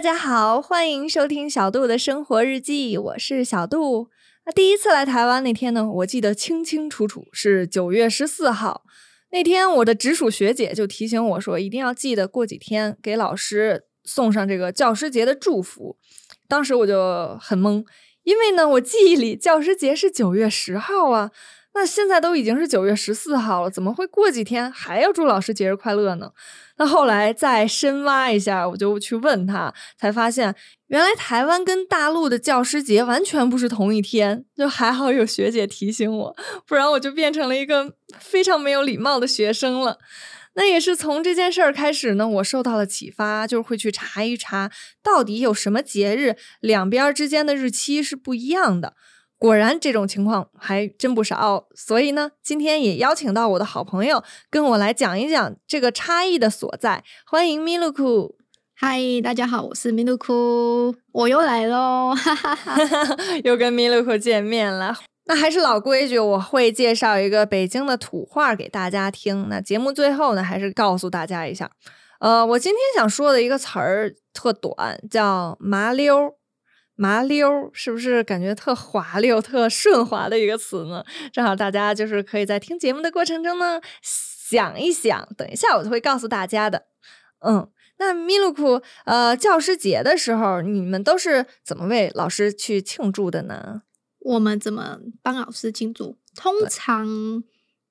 大家好，欢迎收听小杜的生活日记，我是小杜。那第一次来台湾那天呢，我记得清清楚楚，是九月十四号。那天我的直属学姐就提醒我说，一定要记得过几天给老师送上这个教师节的祝福。当时我就很懵，因为呢，我记忆里教师节是九月十号啊。那现在都已经是九月十四号了，怎么会过几天还要祝老师节日快乐呢？那后来再深挖一下，我就去问他，才发现原来台湾跟大陆的教师节完全不是同一天。就还好有学姐提醒我，不然我就变成了一个非常没有礼貌的学生了。那也是从这件事儿开始呢，我受到了启发，就是会去查一查到底有什么节日两边之间的日期是不一样的。果然这种情况还真不少，所以呢，今天也邀请到我的好朋友跟我来讲一讲这个差异的所在。欢迎米露库，嗨，大家好，我是米露库，我又来喽，哈哈哈，又跟米露库见面了。那还是老规矩，我会介绍一个北京的土话给大家听。那节目最后呢，还是告诉大家一下，呃，我今天想说的一个词儿特短，叫麻溜。麻溜是不是感觉特滑溜、特顺滑的一个词呢？正好大家就是可以在听节目的过程中呢想一想，等一下我就会告诉大家的。嗯，那米露库，呃，教师节的时候你们都是怎么为老师去庆祝的呢？我们怎么帮老师庆祝？通常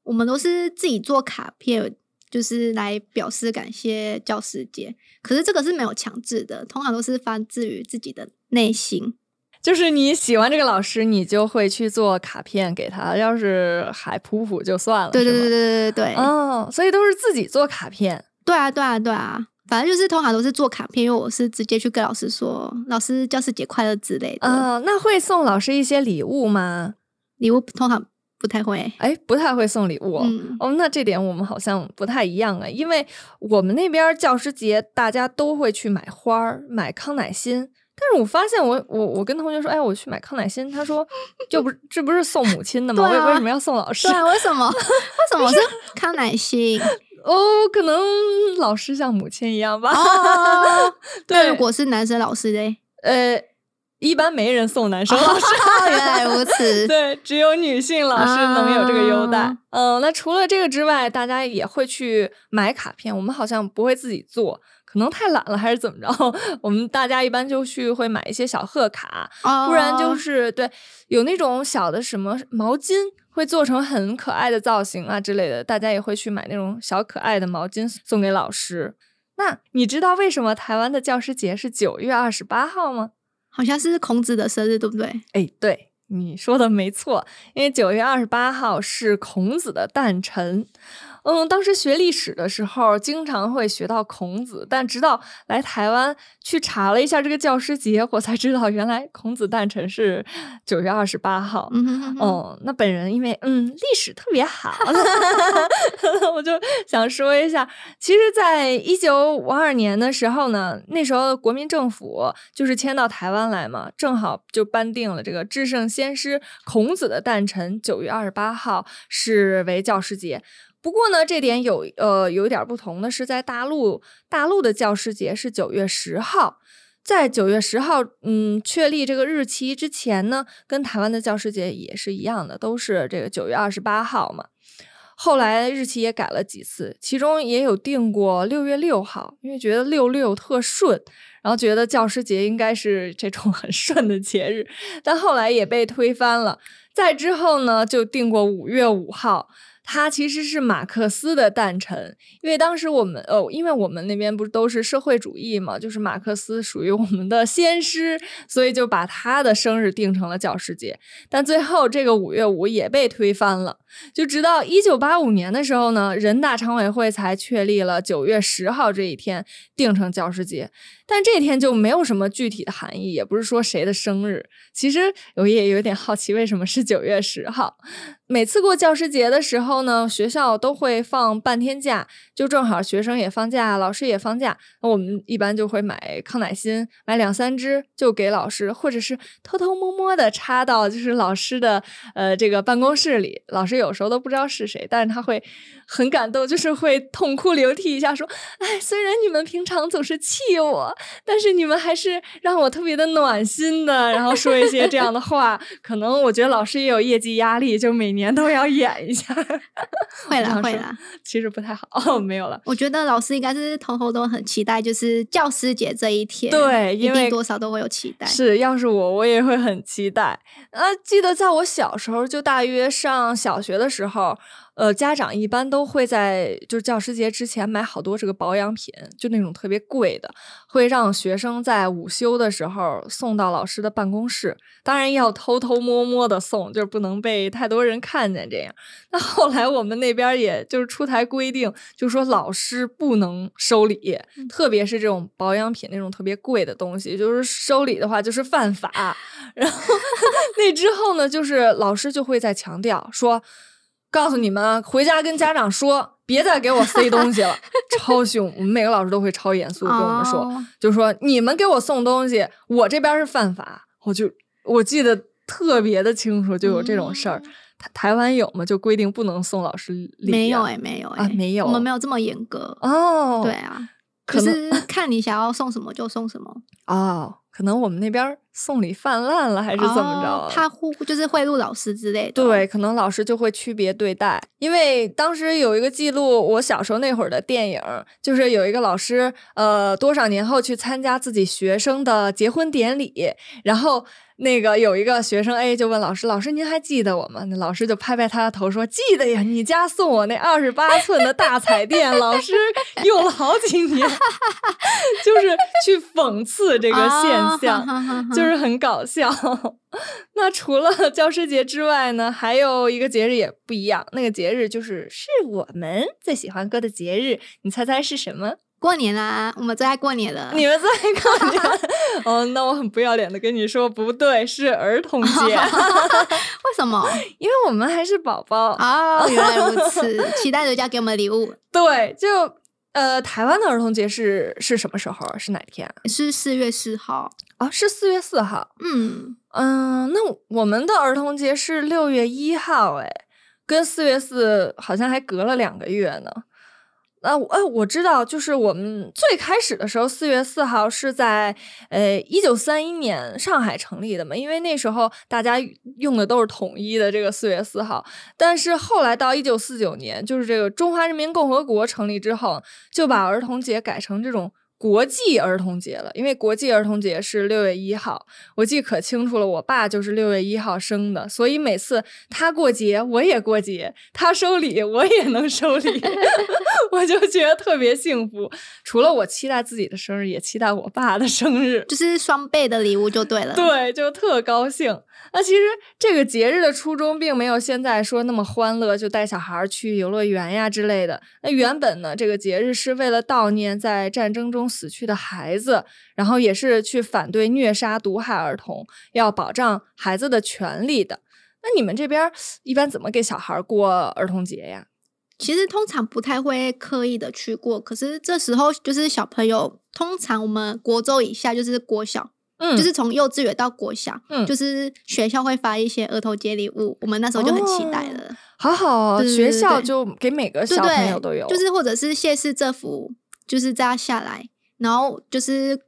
我们都是自己做卡片，就是来表示感谢教师节。可是这个是没有强制的，通常都是发自于自己的。内心就是你喜欢这个老师，你就会去做卡片给他。要是还普普就算了。对对对对对对对。哦，所以都是自己做卡片。对啊对啊对啊，反正就是通常都是做卡片，因为我是直接去跟老师说“老师教师节快乐”之类的。嗯，那会送老师一些礼物吗？礼物通常不太会。哎，不太会送礼物。哦，那这点我们好像不太一样啊，因为我们那边教师节大家都会去买花儿，买康乃馨。但是我发现，我我我跟同学说，哎，我去买康乃馨，他说，就不这不是送母亲的吗？为为什么要送老师？对，为什么？为什么是康乃馨？哦，可能老师像母亲一样吧。对，如果是男生老师嘞，呃，一般没人送男生老师。原来如此。对，只有女性老师能有这个优待。嗯，那除了这个之外，大家也会去买卡片。我们好像不会自己做。可能太懒了还是怎么着？我们大家一般就去会买一些小贺卡，不然就是对有那种小的什么毛巾，会做成很可爱的造型啊之类的，大家也会去买那种小可爱的毛巾送给老师。那你知道为什么台湾的教师节是九月二十八号吗？好像是孔子的生日，对不对？哎，对，你说的没错，因为九月二十八号是孔子的诞辰。嗯，当时学历史的时候，经常会学到孔子，但直到来台湾去查了一下这个教师节，我才知道原来孔子诞辰是九月二十八号。嗯，那本人因为嗯历史特别好，我就想说一下，其实，在一九五二年的时候呢，那时候国民政府就是迁到台湾来嘛，正好就颁定了这个至圣先师孔子的诞辰九月二十八号是为教师节。不过呢，这点有呃有一点不同的是，在大陆，大陆的教师节是九月十号，在九月十号，嗯，确立这个日期之前呢，跟台湾的教师节也是一样的，都是这个九月二十八号嘛。后来日期也改了几次，其中也有定过六月六号，因为觉得六六特顺，然后觉得教师节应该是这种 很顺的节日，但后来也被推翻了。再之后呢，就定过五月五号。他其实是马克思的诞辰，因为当时我们呃，因为我们那边不是都是社会主义嘛，就是马克思属于我们的先师，所以就把他的生日定成了教师节。但最后这个五月五也被推翻了，就直到一九八五年的时候呢，人大常委会才确立了九月十号这一天定成教师节。但这天就没有什么具体的含义，也不是说谁的生日。其实我也有点好奇，为什么是九月十号？每次过教师节的时候呢，学校都会放半天假，就正好学生也放假，老师也放假。那我们一般就会买康乃馨，买两三支就给老师，或者是偷偷摸摸的插到就是老师的呃这个办公室里。老师有时候都不知道是谁，但是他会很感动，就是会痛哭流涕一下，说：“哎，虽然你们平常总是气我，但是你们还是让我特别的暖心的。”然后说一些这样的话。可能我觉得老师也有业绩压力，就每。年都要演一下，会啦会啦，其实不太好哦，没有了。我觉得老师应该是偷偷都很期待，就是教师节这一天，对，因为多少都会有期待。是，要是我，我也会很期待。呃，记得在我小时候，就大约上小学的时候。呃，家长一般都会在就是教师节之前买好多这个保养品，就那种特别贵的，会让学生在午休的时候送到老师的办公室。当然要偷偷摸摸的送，就是不能被太多人看见。这样，那后来我们那边也就是出台规定，就说老师不能收礼，特别是这种保养品那种特别贵的东西，就是收礼的话就是犯法。然后 那之后呢，就是老师就会在强调说。告诉你们啊，回家跟家长说，别再给我塞东西了，超凶。我们每个老师都会超严肃跟我们说，就说你们给我送东西，我这边是犯法。我就我记得特别的清楚，就有这种事儿。台台湾有吗？就规定不能送老师礼？没有哎，没有哎，没有，我们没有这么严格哦。对啊，可是看你想要送什么就送什么哦。可能我们那边送礼泛滥了，还是怎么着？他贿就是贿赂老师之类的。对，可能老师就会区别对待。因为当时有一个记录，我小时候那会儿的电影，就是有一个老师，呃，多少年后去参加自己学生的结婚典礼，然后。那个有一个学生 A 就问老师：“老师，您还记得我吗？”那老师就拍拍他的头说：“记得呀，你家送我那二十八寸的大彩电，老师用了好几年，就是去讽刺这个现象，就是很搞笑。那除了教师节之外呢，还有一个节日也不一样，那个节日就是是我们最喜欢过的节日，你猜猜是什么？”过年啦，我们最爱过年了。你们最爱过年？哦，那我很不要脸的跟你说，不对，是儿童节。为什么？因为我们还是宝宝啊。原来如此，期待人家给我们礼物。对，就呃，台湾的儿童节是是什么时候？是哪天？是四月四号啊？是四月四号。嗯嗯，那我们的儿童节是六月一号，哎，跟四月四好像还隔了两个月呢。那我，我知道，就是我们最开始的时候，四月四号是在呃一九三一年上海成立的嘛，因为那时候大家用的都是统一的这个四月四号。但是后来到一九四九年，就是这个中华人民共和国成立之后，就把儿童节改成这种。国际儿童节了，因为国际儿童节是六月一号，我记可清楚了。我爸就是六月一号生的，所以每次他过节，我也过节；他收礼，我也能收礼，我就觉得特别幸福。除了我期待自己的生日，也期待我爸的生日，就是双倍的礼物就对了。对，就特高兴。那其实这个节日的初衷并没有现在说那么欢乐，就带小孩去游乐园呀之类的。那原本呢，这个节日是为了悼念在战争中死去的孩子，然后也是去反对虐杀、毒害儿童，要保障孩子的权利的。那你们这边一般怎么给小孩过儿童节呀？其实通常不太会刻意的去过，可是这时候就是小朋友，通常我们国中以下就是国小。嗯，就是从幼稚园到国小，嗯，就是学校会发一些儿童节礼物，我们那时候就很期待了。好好，学校就给每个小朋友都有，就是或者是谢市政府就是这样下来，然后就是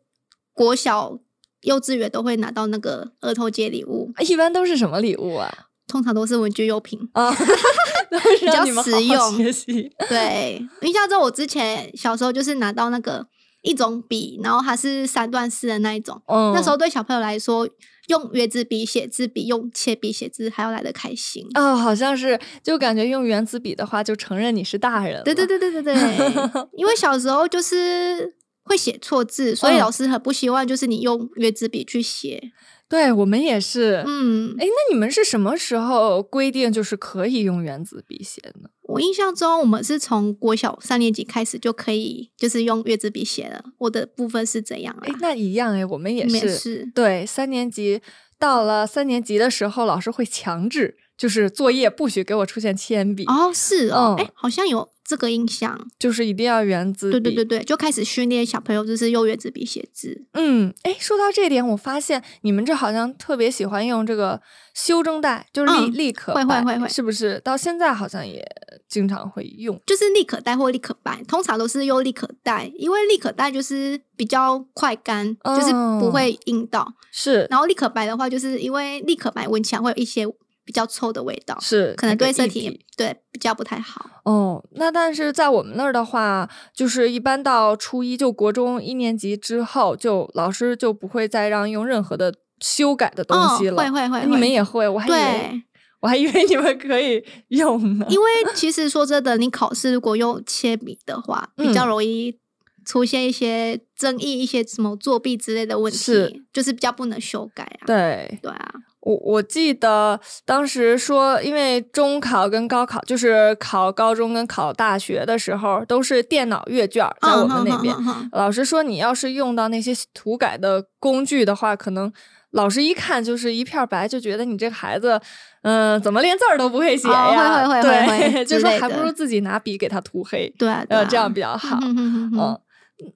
国小、幼稚园都会拿到那个儿童节礼物。一般都是什么礼物啊？通常都是文具用品啊，比较实用。学习对，印象中我之前小时候就是拿到那个。一种笔，然后它是三段式的那一种。那时候对小朋友来说，用圆珠笔写字比用铅笔写字还要来得开心。哦，好像是，就感觉用圆珠笔的话，就承认你是大人。对对对对对对，因为小时候就是会写错字，所以老师很不希望就是你用圆珠笔去写。对我们也是，嗯，哎，那你们是什么时候规定就是可以用原子笔写呢？我印象中，我们是从国小三年级开始就可以，就是用月子笔写了。我的部分是怎样？哎，那一样哎，我们也是，对，三年级到了三年级的时候，老师会强制。就是作业不许给我出现铅笔，哦，是哦，嗯哎、好像有这个印象。就是一定要圆子笔。对对对对，就开始训练小朋友，就是用圆珠笔写字。嗯，哎，说到这点，我发现你们这好像特别喜欢用这个修正带，就是立、嗯立可会会会会是不是？到现在好像也经常会用。就是立可带或立可白，通常都是用立可带，因为立可带就是比较快干，就是不哦会硬到。是然后立可白的话，就是因为立可白闻起来会有一些比较臭的味道，是，可能对身体对比较不太好。哦，那但是在我们那儿的话，就是一般到初一，就国中一年级之后，就老师就不会再让用任何的修改的东西了。哦、会会会，哎你们也会？我还以为对，我还以为你们可以用呢。因为其实说真的，你考试如果用铅笔的话，比较嗯容易出现一些争议，一些什么作弊之类的问题，是就是比较不能修改啊。对，对啊，我我记得当时说，因为中考跟高考，就是考高中跟考大学的时候，都是电脑阅卷，在我们那边。老师说，你要是用到那些涂改的工具的话，可能老师一看就是一片白，就觉得你这个孩子，嗯、怎么连字儿都不会写哦呀？会会会会对，就说还不如自己拿笔给他涂黑，对啊，呃，啊这样比较好。嗯，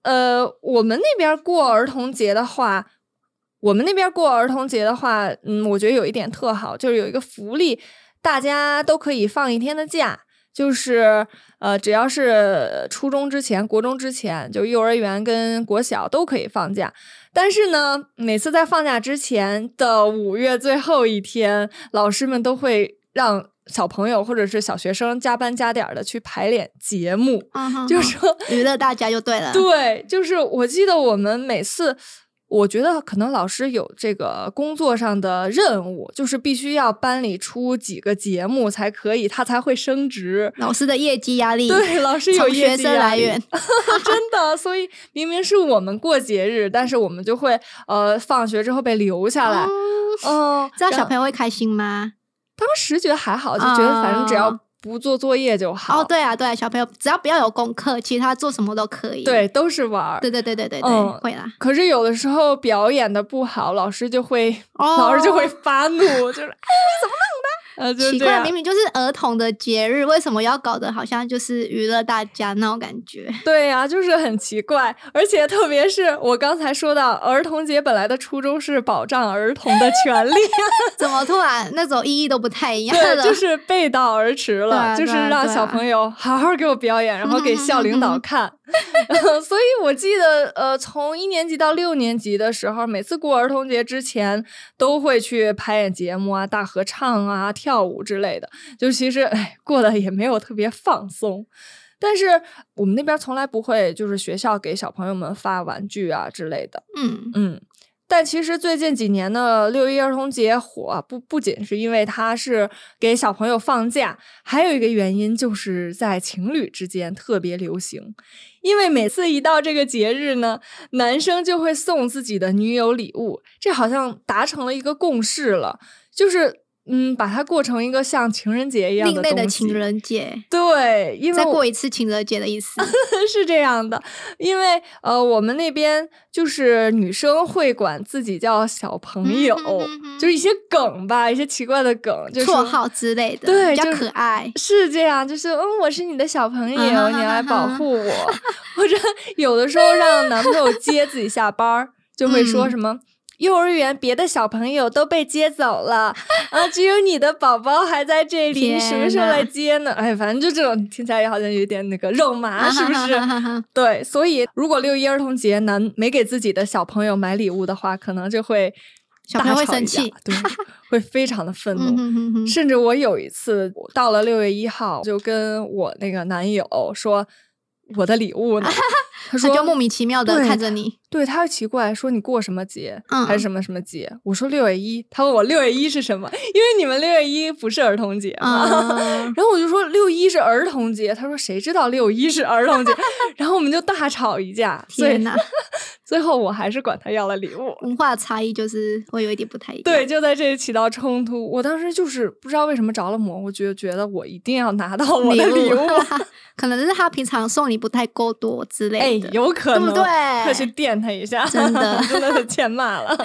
呃，我们那边过儿童节的话，我们那边过儿童节的话，嗯，我觉得有一点特好，就是有一个福利，大家都可以放一天的假，就是呃，只要是初中之前、国中之前，就幼儿园跟国小都可以放假。但是呢，每次在放假之前的五月最后一天，老师们都会让小朋友或者是小学生加班加点的去排练节目，就说娱乐大家就对了。对，就是我记得我们每次，我觉得可能老师有这个工作上的任务，就是必须要班里出几个节目才可以，他才会升职。老师的业绩压力，对，老师有业学生绩来源，真的，所以明明是我们过节日，但是我们就会呃放学之后被留下来。哦哦，这样小朋友会开心吗？当时觉得还好，就觉得反正只要哦不做作业就好。哦，对啊，对啊，小朋友只要不要有功课，其他做什么都可以。对，都是玩儿。对对对对对对，嗯会啦。可是有的时候表演的不好，老师就会哦老师就会发怒，就是哎，你怎么弄的？呃，就奇怪，明。明就是儿童的节日，为什么要搞得好像就是娱乐大家那种感觉？对呀、就是很奇怪，而且特别是我刚才说到，儿童节本来的初衷是保障儿童的权利，怎么突然那种意义都不太一样对，了？就是背道而驰了，就是让小朋友好好给我表演，然后给校领导看。所以我记得，呃，从一年级到六年级的时候，每次过儿童节之前都会去排演节目啊、大合唱啊、跳舞之类的。就其实，哎，过得也没有特别放松。但是我们那边从来不会，就是学校给小朋友们发玩具啊之类的。嗯，嗯，但其实最近几年的六一儿童节火啊，不不仅是因为它是给小朋友放假，还有一个原因就是在情侣之间特别流行。因为每次一到这个节日呢，男生就会送自己的女友礼物，这好像达成了一个共识了，就是嗯，把它过成一个像情人节一样另类的情人节，对，因为再过一次情人节的意思。是这样的，因为呃，我们那边就是女生会管自己叫小朋友，就是一些梗吧，一些奇怪的梗，就是绰号之类的，对比较可爱。是这样，就是嗯，我是你的小朋友，你来保护我，或者有的时候让男朋友接自己下班儿，就会说嗯什么。幼儿园别的小朋友都被接走了，啊，只有你的宝宝还在这里，你什么时候来接呢？哎，反正就这种听起来也好像有点那个肉麻，是不是？对，所以如果六一儿童节男没给自己的小朋友买礼物的话，可能就会小朋友会生气，对，会非常的愤怒。嗯哼哼哼甚至我有一次到了六月一号，就跟我那个男友说我的礼物呢，他就莫名其妙的看着你，对，他会奇怪说你过什么节，嗯还是什么什么节？我说六月一，他问我六月一是什么，因为你们六月一不是儿童节嘛。嗯，然后我就说六一是儿童节，他说谁知道六一是儿童节？然后我们就大吵一架，天哪，最后我还是管他要了礼物。文化差异就是会有一点不太一样。对，就在这里起到冲突。我当时就是不知道为什么着了魔，我觉得觉得我一定要拿到我的礼物。可能是他平常送你不太够多之哎类的，，有可能，对不对？快去电他一下，真的 真的是欠骂了。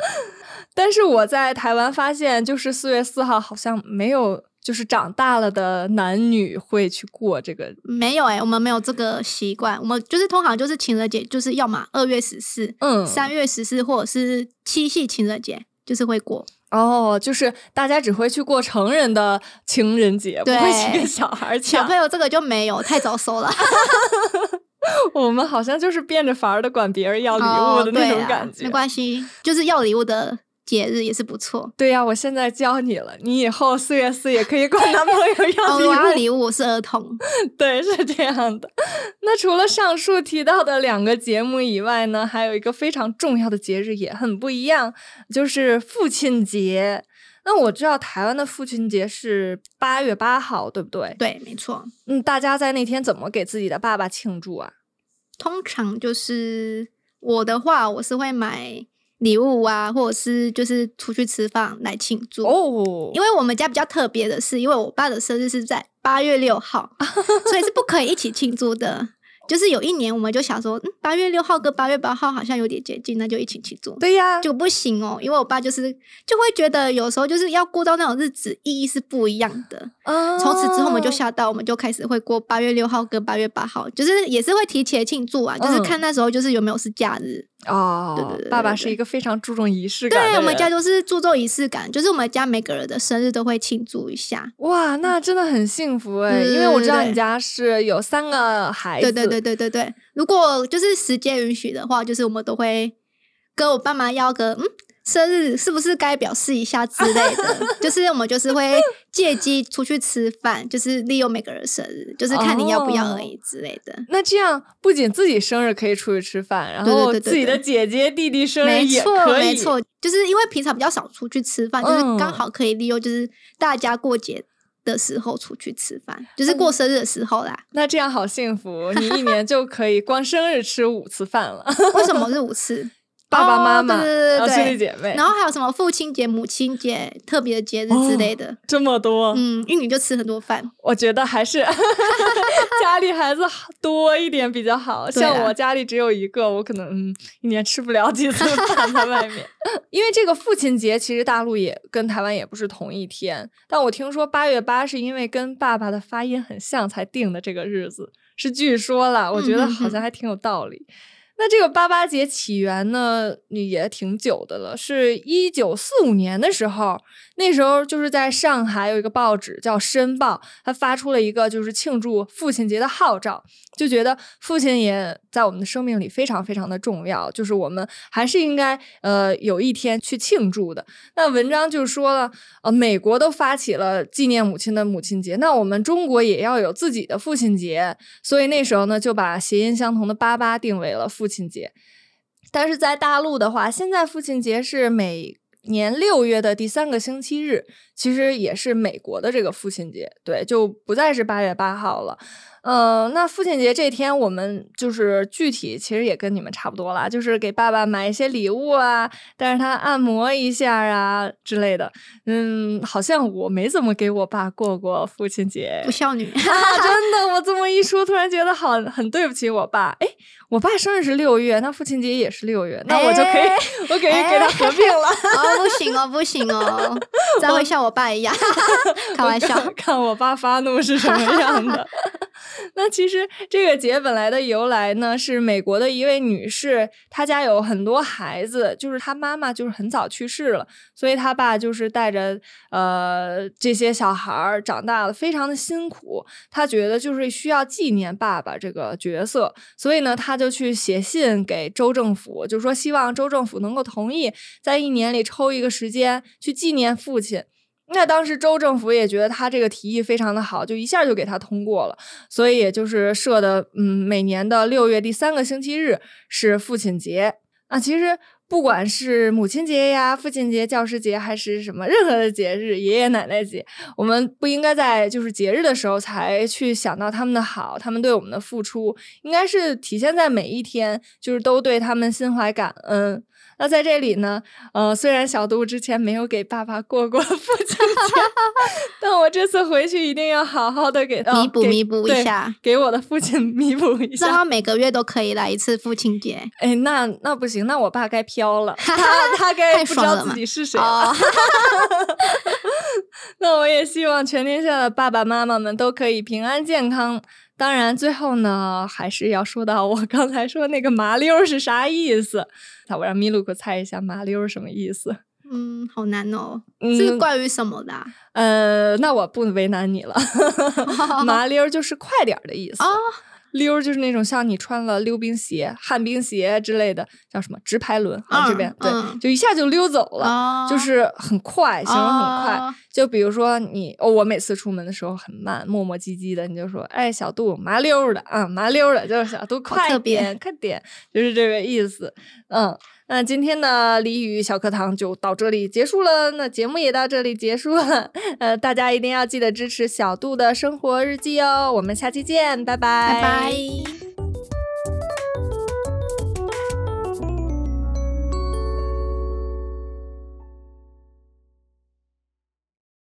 但是我在台湾发现，就是四月四号好像没有，就是长大了的男女会去过这个。没有哎、我们没有这个习惯，我们就是通常就是情人节，就是要么二月十四、嗯，三月十四，或者是七夕情人节，就是会过。哦，就是大家只会去过成人的情人节，不会去跟小孩儿抢小朋。友这个就没有，太早熟了。我们好像就是变着法儿的管别人要礼物的那种感觉。没关系，就是要礼物的节日也是不错。对呀、我现在教你了，你以后四月四也可以管男朋友要哦，礼物。我要礼物，我是儿童。对，是这样的。那除了上述提到的两个节目以外呢，还有一个非常重要的节日也很不一样，就是父亲节。那我知道台湾的父亲节是八月八号，对不对？对，没错。嗯，大家在那天怎么给自己的爸爸庆祝啊？通常就是我的话，我是会买礼物啊，或者是就是出去吃饭来庆祝。哦，因为我们家比较特别的是，因为我爸的生日是在八月六号，所以是不可以一起庆祝的。就是有一年，我们就想说，嗯，八月六号跟八月八号好像有点接近，那就一起去做。对呀，就不行哦，因为我爸就是就会觉得有时候就是要过到那种日子，意义是不一样的。啊从此之后，我们就下到，我们就开始会过八月六号跟八月八号，就是也是会提前庆祝啊，就是嗯看那时候就是有没有是假日。哦，对对对爸爸是一个非常注重仪式感的对，我们家就是注重仪式感，就是我们家每个人的生日都会庆祝一下。哇，那真的很幸福哎，嗯因为我知道你家是有三个孩子。对对对对对对，如果就是时间允许的话，就是我们都会跟我爸妈要个嗯。生日是不是该表示一下之类的？就是我们就是会借机出去吃饭，就是利用每个人生日，就是看你要不要而已之类的。那这样不仅自己生日可以出去吃饭，然后自己的姐姐弟弟生日也可以。没错，就是因为平常比较少出去吃饭，就是嗯刚好可以利用，就是大家过节的时候出去吃饭，就是嗯过生日的时候啦。那这样好幸福，你一年就可以光生日吃五次饭了。为什么是五次？爸爸妈妈，哦对兄弟姐妹，然后还有什么父亲节、母亲节、特别的节日之类的。这么多，嗯，玉女就吃很多饭。我觉得还是 家里孩子多一点比较好。像我家里只有一个，我可能嗯一年吃不了几次饭在外面。因为这个父亲节其实大陆也跟台湾也不是同一天，但我听说八月八是因为跟爸爸的发音很像才定的这个日子，是据说啦，我觉得好像还挺有道理。那这个八八节起源呢，也挺久的了，是一九四五年的时候，那时候就是在上海有一个报纸叫《申报》，它发出了一个就是庆祝父亲节的号召，就觉得父亲也在我们的生命里非常非常的重要，就是我们还是应该呃有一天去庆祝的。那文章就说了，呃，美国都发起了纪念母亲的母亲节，那我们中国也要有自己的父亲节，所以那时候呢就把谐音相同的八八定为了父父亲节。但是在大陆的话，现在父亲节是每年六月的第三个星期日，其实也是美国的这个父亲节，对，就不再是八月八号了。嗯、那父亲节这天，我们就是具体其实也跟你们差不多啦，就是给爸爸买一些礼物啊，带着他按摩一下啊之类的。嗯，好像我没怎么给我爸过过父亲节不孝女，啊，真的，我这么一说，突然觉得好很对不起我爸。哎，我爸生日是六月，那父亲节也是六月，那我就可以，哎我可以给他合并了。哦，不行哦，不行哦，这样会像我爸一样，开玩笑。看看我爸发怒是什么样的。那其实这个节本来的由来呢，是美国的一位女士，她家有很多孩子，就是她妈妈就是很早去世了，所以她爸就是带着呃这些小孩儿长大了，非常的辛苦。她觉得就是需要纪念爸爸这个角色，所以呢，她就去写信给州政府，就说希望州政府能够同意在一年里抽一个时间去纪念父亲。那当时州政府也觉得他这个提议非常的好，就一下就给他通过了，所以也就是设的，嗯，每年的六月第三个星期日是父亲节。啊，其实不管是母亲节呀、父亲节、教师节，还是什么任何的节日，爷爷奶奶节，我们不应该在就是节日的时候才去想到他们的好，他们对我们的付出，应该是体现在每一天，就是都对他们心怀感恩。那在这里呢，呃，虽然小杜之前没有给爸爸过过 父亲节，但我这次回去一定要好好的给弥补弥补一下，给我的父亲弥补一下。希望每个月都可以来一次父亲节。哎，那那不行，那我爸该飘了，他他该不知道自己是谁了。那我也希望全天下的爸爸妈妈们都可以平安健康。当然，最后呢，还是要说到我刚才说那个麻溜是啥意思。那我让米露克猜一下麻溜什么意思？嗯，好难哦，这是关于什么的？呃，那我不为难你了。麻溜就是快点的意思。溜就是那种像你穿了溜冰鞋、旱冰鞋之类的，叫什么直排轮啊？这边对，就一下就溜走了，就是很快，形容很快。就比如说你，哦，我每次出门的时候很慢，磨磨唧唧的，你就说，哎，小杜麻溜的啊，麻溜的，就是小杜快点，快点，就是这个意思。嗯，那今天的俚语小课堂就到这里结束了，那节目也到这里结束了。呃，大家一定要记得支持小度的生活日记哦，我们下期见，拜。拜拜。